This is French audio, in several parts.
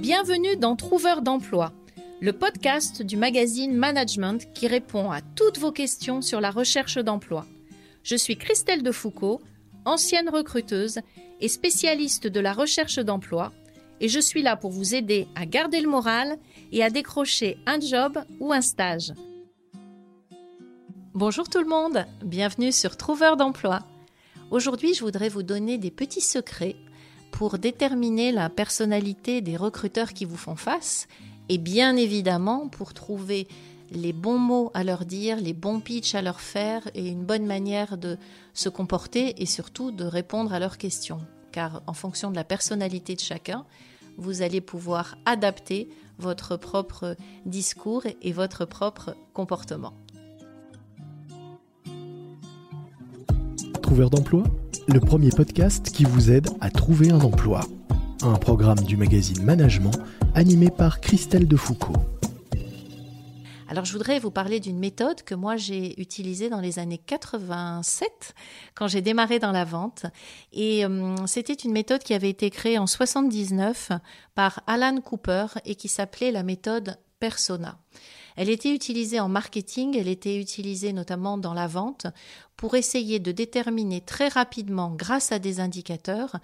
Bienvenue dans Trouveur d'emploi, le podcast du magazine Management qui répond à toutes vos questions sur la recherche d'emploi. Je suis Christelle Defoucault, ancienne recruteuse et spécialiste de la recherche d'emploi, et je suis là pour vous aider à garder le moral et à décrocher un job ou un stage. Bonjour tout le monde, bienvenue sur Trouveur d'emploi. Aujourd'hui, je voudrais vous donner des petits secrets pour déterminer la personnalité des recruteurs qui vous font face et bien évidemment pour trouver les bons mots à leur dire, les bons pitchs à leur faire et une bonne manière de se comporter et surtout de répondre à leurs questions. Car en fonction de la personnalité de chacun, vous allez pouvoir adapter votre propre discours et votre propre comportement. Trouveur d'emploi, le premier podcast qui vous aide à trouver un emploi. Un programme du magazine Management animé par Christelle Defoucault. Alors je voudrais vous parler d'une méthode que moi j'ai utilisée dans les années 87 quand j'ai démarré dans la vente et euh, c'était une méthode qui avait été créée en 79 par Alan Cooper et qui s'appelait la méthode persona. Elle était utilisée en marketing, elle était utilisée notamment dans la vente pour essayer de déterminer très rapidement, grâce à des indicateurs,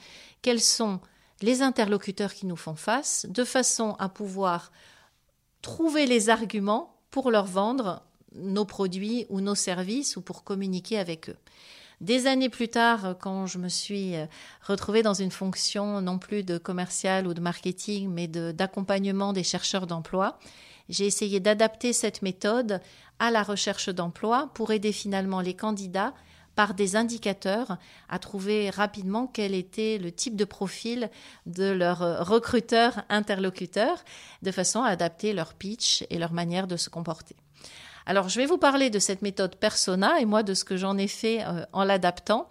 quels sont les interlocuteurs qui nous font face, de façon à pouvoir trouver les arguments pour leur vendre nos produits ou nos services ou pour communiquer avec eux. Des années plus tard, quand je me suis retrouvée dans une fonction non plus de commercial ou de marketing, mais d'accompagnement des chercheurs d'emploi, j'ai essayé d'adapter cette méthode à la recherche d'emploi pour aider finalement les candidats par des indicateurs à trouver rapidement quel était le type de profil de leur recruteur interlocuteur de façon à adapter leur pitch et leur manière de se comporter. Alors je vais vous parler de cette méthode persona et moi de ce que j'en ai fait euh, en l'adaptant.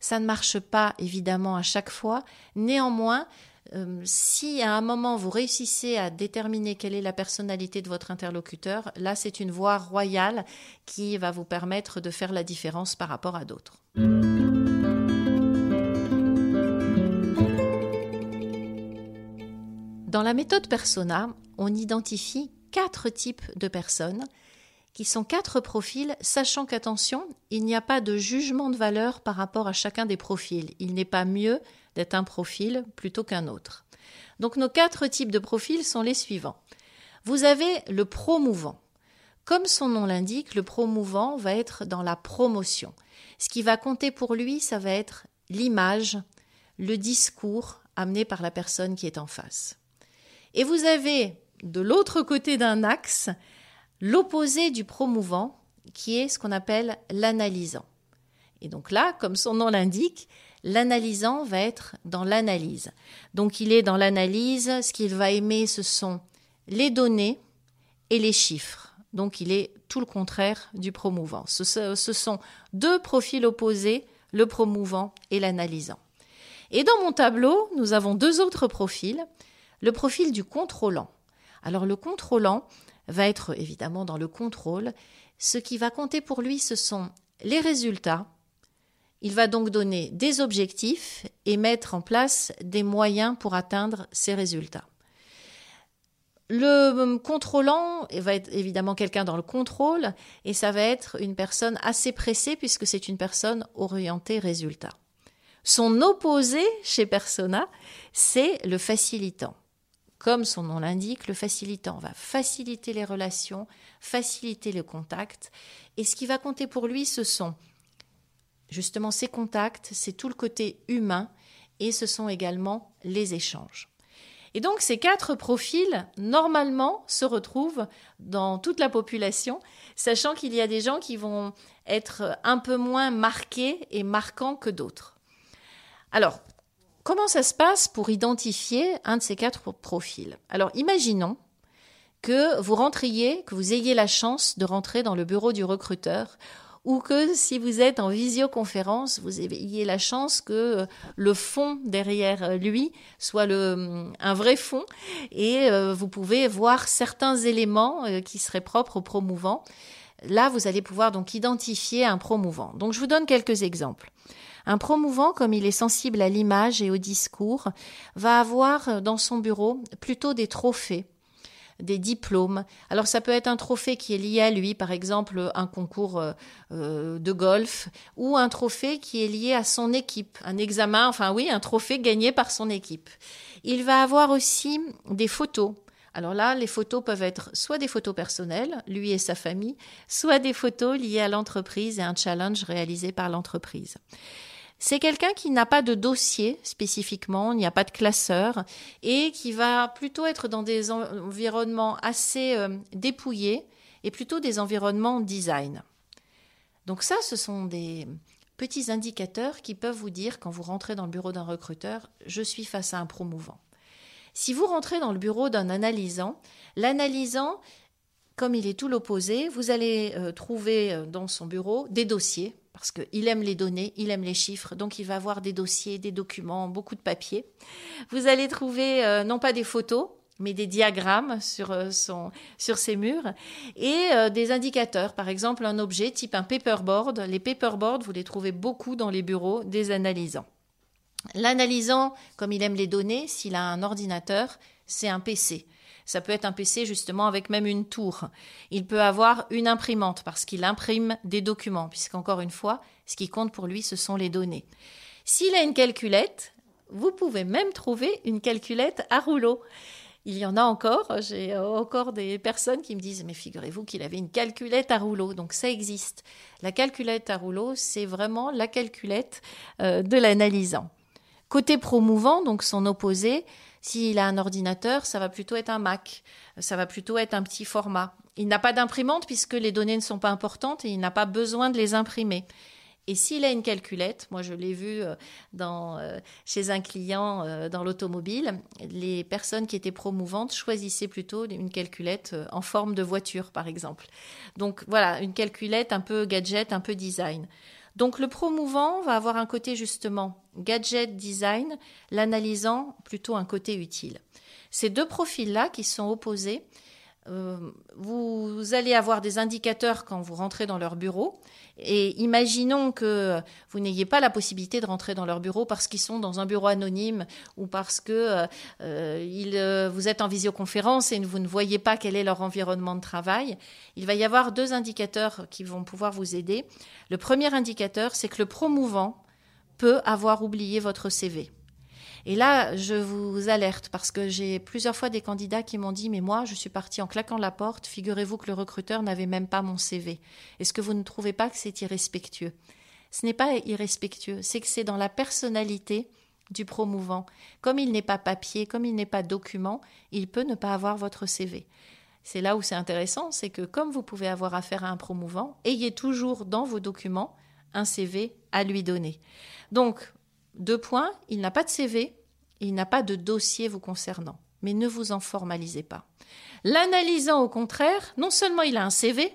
Ça ne marche pas évidemment à chaque fois. Néanmoins, euh, si à un moment vous réussissez à déterminer quelle est la personnalité de votre interlocuteur, là c'est une voie royale qui va vous permettre de faire la différence par rapport à d'autres. Dans la méthode persona, on identifie quatre types de personnes qui sont quatre profils, sachant qu'attention, il n'y a pas de jugement de valeur par rapport à chacun des profils. Il n'est pas mieux d'être un profil plutôt qu'un autre. Donc nos quatre types de profils sont les suivants. Vous avez le promouvant. Comme son nom l'indique, le promouvant va être dans la promotion. Ce qui va compter pour lui, ça va être l'image, le discours amené par la personne qui est en face. Et vous avez de l'autre côté d'un axe l'opposé du promouvant, qui est ce qu'on appelle l'analysant. Et donc là, comme son nom l'indique, L'analysant va être dans l'analyse. Donc il est dans l'analyse, ce qu'il va aimer, ce sont les données et les chiffres. Donc il est tout le contraire du promouvant. Ce, sont deux profils opposés, le promouvant et l'analysant. Et dans mon tableau, nous avons deux autres profils. Le profil du contrôlant. Alors le contrôlant va être évidemment dans le contrôle. Ce qui va compter pour lui, ce sont les résultats, il va donc donner des objectifs et mettre en place des moyens pour atteindre ces résultats. Le contrôlant va être évidemment quelqu'un dans le contrôle et ça va être une personne assez pressée puisque c'est une personne orientée résultat. Son opposé chez Persona, c'est le facilitant. Comme son nom l'indique, le facilitant va faciliter les relations, faciliter le contact et ce qui va compter pour lui, ce sont Justement, ces contacts, c'est tout le côté humain et ce sont également les échanges. Et donc ces quatre profils, normalement, se retrouvent dans toute la population, sachant qu'il y a des gens qui vont être un peu moins marqués et marquants que d'autres. Alors, comment ça se passe pour identifier un de ces quatre profils? Alors, imaginons que vous rentriez, que vous ayez la chance de rentrer dans le bureau du recruteur ou que si vous êtes en visioconférence, vous ayez la chance que euh, le fond derrière euh, lui soit le, un vrai fond et euh, vous pouvez voir certains éléments qui seraient propres au promouvant. Là, vous allez pouvoir donc identifier un promouvant. Donc, je vous donne quelques exemples. Un promouvant, comme il est sensible à l'image et au discours, va avoir dans son bureau plutôt des trophées des diplômes. Alors ça peut être un trophée qui est lié à lui, par exemple un concours euh, euh, de golf, ou un trophée qui est lié à son équipe, un examen, enfin oui, un trophée gagné par son équipe. Il va avoir aussi des photos. Alors là, les photos peuvent être soit des photos personnelles, lui et sa famille, soit des photos liées à l'entreprise et un challenge réalisé par l'entreprise. C'est quelqu'un qui n'a pas de dossier spécifiquement, il n'y a pas de classeur et qui va plutôt être dans des environnements assez euh, dépouillés et plutôt des environnements design. Donc ça, ce sont des petits indicateurs qui peuvent vous dire quand vous rentrez dans le bureau d'un recruteur, je suis face à un promouvant. Si vous rentrez dans le bureau d'un analysant, l'analysant, comme il est tout l'opposé, vous allez euh, trouver euh, dans son bureau des dossiers parce qu'il aime les données, il aime les chiffres, donc il va avoir des dossiers, des documents, beaucoup de papiers. Vous allez trouver euh, non pas des photos, mais des diagrammes sur, euh, ses murs et euh, des indicateurs. Par exemple, un objet type un paperboard. Les paperboards, vous les trouvez beaucoup dans les bureaux des analysants. L'analysant, comme il aime les données, s'il a un ordinateur, c'est un PC. Ça peut être un PC justement avec même une tour. Il peut avoir une imprimante parce qu'il imprime des documents, puisqu'encore une fois, ce qui compte pour lui, ce sont les données. S'il a une calculette, vous pouvez même trouver une calculette à rouleau. Il y en a encore, j'ai encore des personnes qui me disent mais figurez-vous qu'il avait une calculette à rouleau, donc ça existe. La calculette à rouleau, c'est vraiment la calculette euh, de l'analysant. Côté promouvant, donc son opposé, s'il a un ordinateur, ça va plutôt être un Mac, ça va plutôt être un petit format. Il n'a pas d'imprimante puisque les données ne sont pas importantes et il n'a pas besoin de les imprimer. Et s'il a une calculette, moi je l'ai vu euh, euh, chez un client euh, dans l'automobile, les personnes qui étaient promouvantes choisissaient plutôt une calculette en forme de voiture, par exemple. Donc voilà, une calculette un peu gadget, un peu design. Donc le promouvant va avoir un côté justement gadget design, l'analysant plutôt un côté utile. Ces deux profils-là qui sont opposés, euh, vous allez avoir des indicateurs quand vous rentrez dans leur bureau. Et imaginons que vous n'ayez pas la possibilité de rentrer dans leur bureau parce qu'ils sont dans un bureau anonyme ou parce que euh, euh, vous êtes en visioconférence et vous ne voyez pas quel est leur environnement de travail. Il va y avoir deux indicateurs qui vont pouvoir vous aider. Le premier indicateur, c'est que le promouvant peut avoir oublié votre CV. Et là, je vous alerte parce que j'ai plusieurs fois des candidats qui m'ont dit, mais moi, je suis parti en claquant la porte, figurez-vous que le recruteur n'avait même pas mon CV. Est-ce que vous ne trouvez pas que c'est irrespectueux? Ce n'est pas irrespectueux, c'est que c'est dans la personnalité du promouvant. Comme il n'est pas papier, comme il n'est pas document, il peut ne pas avoir votre CV. C'est là où c'est intéressant, c'est que comme vous pouvez avoir affaire à un promouvant, ayez toujours dans vos documents un CV à lui donner. Donc, deux points, il n'a pas de CV, il n'a pas de dossier vous concernant, mais ne vous en formalisez pas. L'analysant, au contraire, non seulement il a un CV,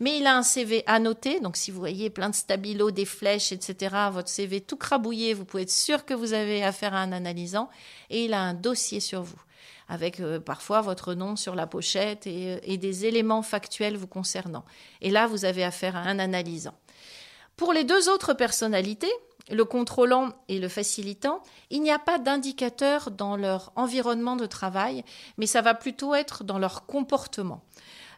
mais il a un CV annoté, donc si vous voyez plein de stabilos, des flèches, etc., votre CV tout crabouillé, vous pouvez être sûr que vous avez affaire à un analysant, et il a un dossier sur vous, avec euh, parfois votre nom sur la pochette et, euh, et des éléments factuels vous concernant. Et là, vous avez affaire à un analysant. Pour les deux autres personnalités, le contrôlant et le facilitant, il n'y a pas d'indicateur dans leur environnement de travail, mais ça va plutôt être dans leur comportement.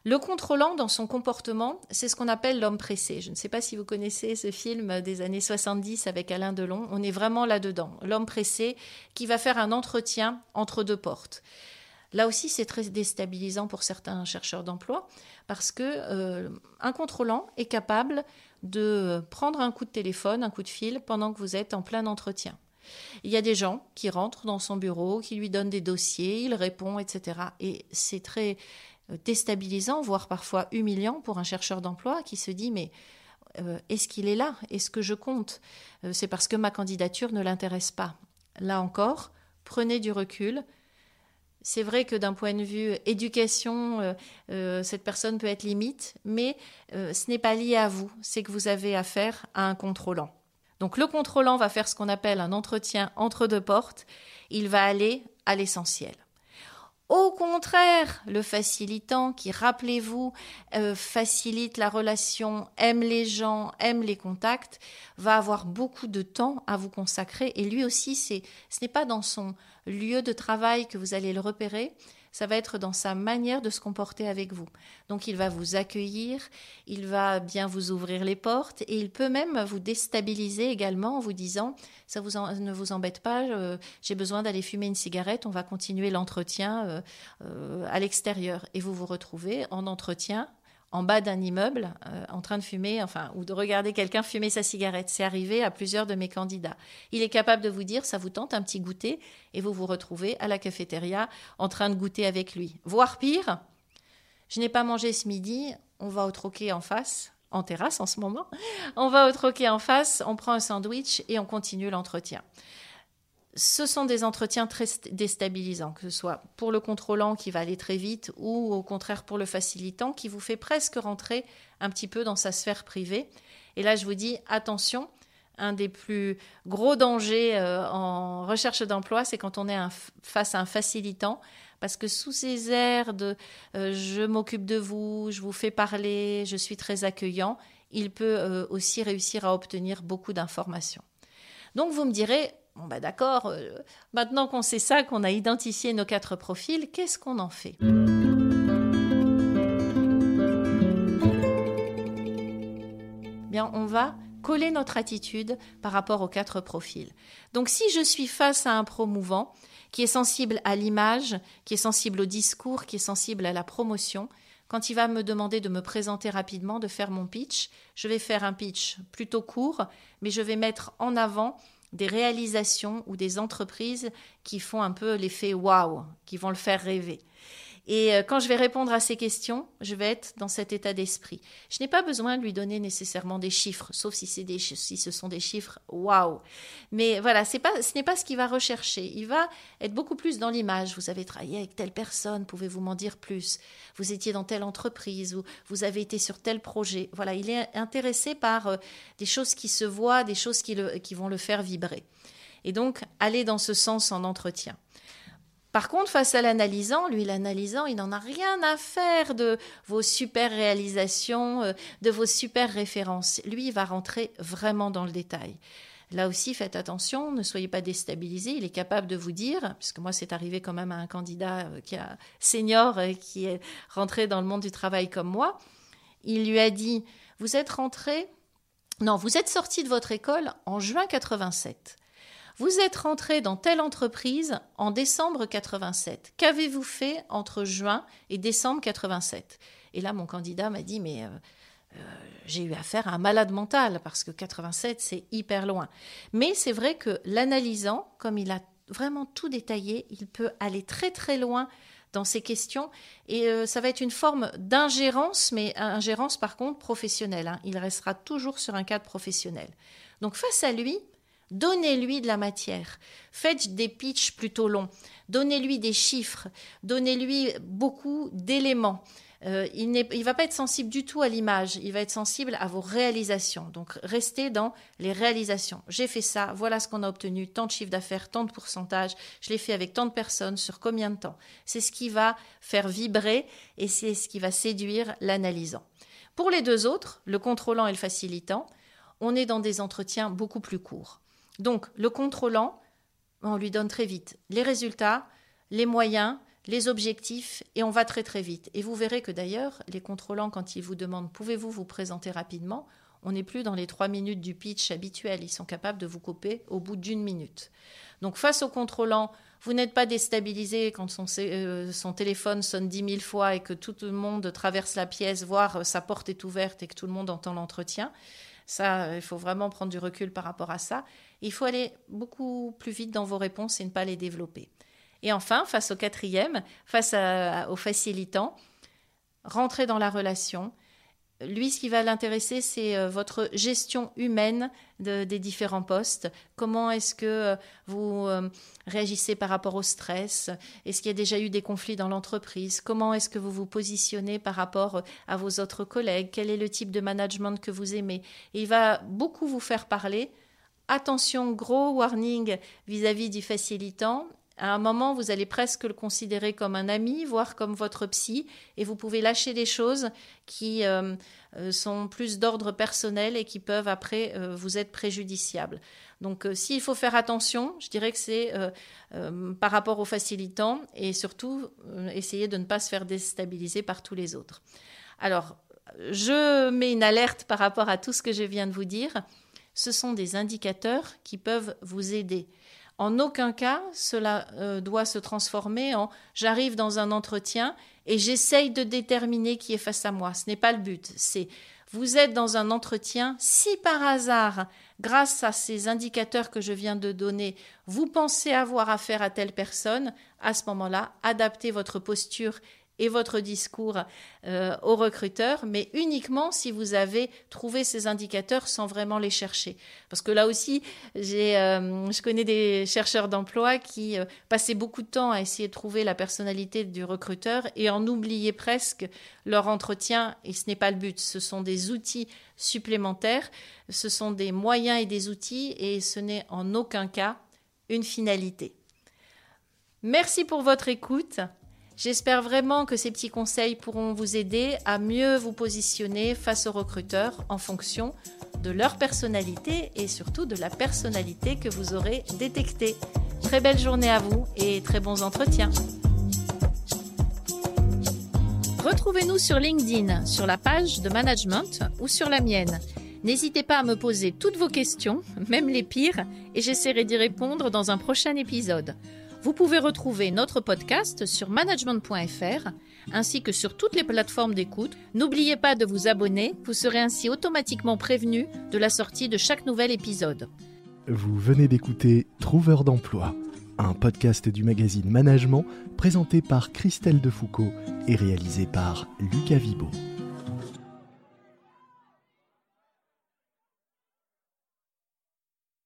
Le contrôlant dans son comportement, c'est ce qu'on appelle l'homme pressé. Je ne sais pas si vous connaissez ce film des années 70 avec Alain Delon. On est vraiment là-dedans. L'homme pressé qui va faire un entretien entre deux portes. Là aussi, c'est très déstabilisant pour certains chercheurs d'emploi parce que euh, un contrôlant est capable de prendre un coup de téléphone, un coup de fil pendant que vous êtes en plein entretien. Il y a des gens qui rentrent dans son bureau, qui lui donnent des dossiers, il répond, etc. Et c'est très euh, déstabilisant, voire parfois humiliant pour un chercheur d'emploi qui se dit mais euh, est-ce qu'il est là? Est-ce que je compte? Euh, C'est parce que ma candidature ne l'intéresse pas. Là encore, prenez du recul, c'est vrai que d'un point de vue éducation, euh, euh, cette personne peut être limite, mais euh, ce n'est pas lié à vous, c'est que vous avez affaire à un contrôlant. Donc le contrôlant va faire ce qu'on appelle un entretien entre deux portes, il va aller à l'essentiel. Au contraire, le facilitant qui, rappelez-vous, euh, facilite la relation, aime les gens, aime les contacts, va avoir beaucoup de temps à vous consacrer. Et lui aussi, ce n'est pas dans son lieu de travail que vous allez le repérer, ça va être dans sa manière de se comporter avec vous. Donc il va vous accueillir, il va bien vous ouvrir les portes et il peut même vous déstabiliser également en vous disant ça vous ne vous embête pas, euh, j'ai besoin d'aller fumer une cigarette, on va continuer l'entretien euh, euh, à l'extérieur et vous vous retrouvez en entretien en bas d'un immeuble euh, en train de fumer, enfin, ou de regarder quelqu'un fumer sa cigarette. C'est arrivé à plusieurs de mes candidats. Il est capable de vous dire, ça vous tente un petit goûter, et vous vous retrouvez à la cafétéria en train de goûter avec lui. Voire pire, je n'ai pas mangé ce midi, on va au troquet en face, en terrasse en ce moment, on va au troquet en face, on prend un sandwich et on continue l'entretien ce sont des entretiens très déstabilisants, que ce soit pour le contrôlant qui va aller très vite ou au contraire pour le facilitant qui vous fait presque rentrer un petit peu dans sa sphère privée. Et là, je vous dis, attention, un des plus gros dangers euh, en recherche d'emploi, c'est quand on est face à un facilitant, parce que sous ces airs de euh, je m'occupe de vous, je vous fais parler, je suis très accueillant, il peut euh, aussi réussir à obtenir beaucoup d'informations. Donc vous me direz, Bon, bah d'accord, euh, maintenant qu'on sait ça, qu'on a identifié nos quatre profils, qu'est-ce qu'on en fait? Bien, on va coller notre attitude par rapport aux quatre profils. Donc, si je suis face à un promouvant qui est sensible à l'image, qui est sensible au discours, qui est sensible à la promotion, quand il va me demander de me présenter rapidement, de faire mon pitch, je vais faire un pitch plutôt court, mais je vais mettre en avant des réalisations ou des entreprises qui font un peu l'effet waouh, qui vont le faire rêver. Et euh, quand je vais répondre à ces questions, je vais être dans cet état d'esprit. Je n'ai pas besoin de lui donner nécessairement des chiffres, sauf si, c'est si ce sont des chiffres waouh. Mais voilà, c'est pas, ce n'est pas ce qu'il va rechercher. Il va être beaucoup plus dans l'image. Vous avez travaillé avec telle personne, pouvez-vous m'en dire plus? Vous étiez dans telle entreprise ou vous avez été sur tel projet. Voilà, il est intéressé par euh, des choses qui se voient, des choses qui, le, qui vont le faire vibrer. Et donc, aller dans ce sens en entretien. Par contre, face à l'analysant, lui, l'analysant, il n'en a rien à faire de vos super réalisations, euh, de vos super références. Lui, il va rentrer vraiment dans le détail. Là aussi, faites attention, ne soyez pas déstabilisés. Il est capable de vous dire, puisque moi, c'est arrivé quand même à un candidat euh, qui a senior, euh, qui est rentré dans le monde du travail comme moi. Il lui a dit, vous êtes rentré, non, vous êtes sorti de votre école en juin 87. Vous êtes rentré dans telle entreprise en décembre 87. Qu'avez-vous fait entre juin et décembre 87 Et là, mon candidat m'a dit, mais euh, euh, j'ai eu affaire à un malade mental parce que 87, c'est hyper loin. Mais c'est vrai que l'analysant, comme il a vraiment tout détaillé, il peut aller très très loin dans ces questions et euh, ça va être une forme d'ingérence, mais ingérence par contre professionnelle. Hein. Il restera toujours sur un cadre professionnel. Donc face à lui, Donnez-lui de la matière. Faites des pitchs plutôt longs. Donnez-lui des chiffres. Donnez-lui beaucoup d'éléments. Euh, il ne va pas être sensible du tout à l'image, il va être sensible à vos réalisations. Donc restez dans les réalisations. J'ai fait ça, voilà ce qu'on a obtenu, tant de chiffre d'affaires, tant de pourcentage, je l'ai fait avec tant de personnes, sur combien de temps. C'est ce qui va faire vibrer et c'est ce qui va séduire l'analysant. Pour les deux autres, le contrôlant et le facilitant, on est dans des entretiens beaucoup plus courts. Donc, le contrôlant, on lui donne très vite les résultats, les moyens, les objectifs, et on va très très vite. Et vous verrez que d'ailleurs, les contrôlants, quand ils vous demandent pouvez-vous vous présenter rapidement, on n'est plus dans les trois minutes du pitch habituel. Ils sont capables de vous couper au bout d'une minute. Donc, face au contrôlant, vous n'êtes pas déstabilisé quand son, euh, son, téléphone sonne dix mille fois et que tout le monde traverse la pièce, voire euh, sa porte est ouverte et que tout le monde entend l'entretien. Ça, il faut vraiment prendre du recul par rapport à ça. Il faut aller beaucoup plus vite dans vos réponses et ne pas les développer. Et enfin, face au quatrième, face au facilitant, rentrez dans la relation. Lui, ce qui va l'intéresser, c'est euh, votre gestion humaine des différents postes. Comment est-ce que euh, vous euh, réagissez par rapport au stress? Est-ce qu'il y a déjà eu des conflits dans l'entreprise? Comment est-ce que vous vous positionnez par rapport à vos autres collègues? Quel est le type de management que vous aimez? Il va beaucoup vous faire parler Attention, gros warning vis-à-vis du facilitant. à un moment, vous allez presque le considérer comme un ami, voire comme votre psy, et vous pouvez lâcher des choses qui euh, euh, sont plus d'ordre personnel et qui peuvent après euh, vous être préjudiciables. Donc s'il faut faire attention, je dirais que c'est par rapport aux facilitants et surtout essayer de ne pas se faire déstabiliser par tous les autres. Alors, je mets une alerte par rapport à tout ce que je viens de vous dire. Ce sont des indicateurs qui peuvent vous aider. En aucun cas, cela euh, doit se transformer en j'arrive dans un entretien et j'essaye de déterminer qui est face à moi. Ce n'est pas le but. C'est vous êtes dans un entretien, si par hasard, grâce à ces indicateurs que je viens de donner, vous pensez avoir affaire à telle personne, à ce moment-là, adaptez votre posture et votre discours euh, aux recruteurs, mais uniquement si vous avez trouvé ces indicateurs sans vraiment les chercher. Parce que là aussi, j'ai, euh, je connais des chercheurs d'emploi qui euh, passaient beaucoup de temps à essayer de trouver la personnalité du recruteur et en oubliaient presque leur entretien, et ce n'est pas le but. Ce sont des outils supplémentaires, ce sont des moyens et des outils, et ce n'est en aucun cas une finalité. Merci pour votre écoute. J'espère vraiment que ces petits conseils pourront vous aider à mieux vous positionner face aux recruteurs en fonction de leur personnalité et surtout de la personnalité que vous aurez détectée. Très belle journée à vous et très bons entretiens. Retrouvez-nous sur LinkedIn, sur la page de management ou sur la mienne. N'hésitez pas à me poser toutes vos questions, même les pires, et j'essaierai d'y répondre dans un prochain épisode. Vous pouvez retrouver notre podcast sur management.fr ainsi que sur toutes les plateformes d'écoute. N'oubliez pas de vous abonner, vous serez ainsi automatiquement prévenu de la sortie de chaque nouvel épisode. Vous venez d'écouter Trouveur d'emploi, un podcast du magazine Management présenté par Christelle Defoucault et réalisé par Lucas Vibo.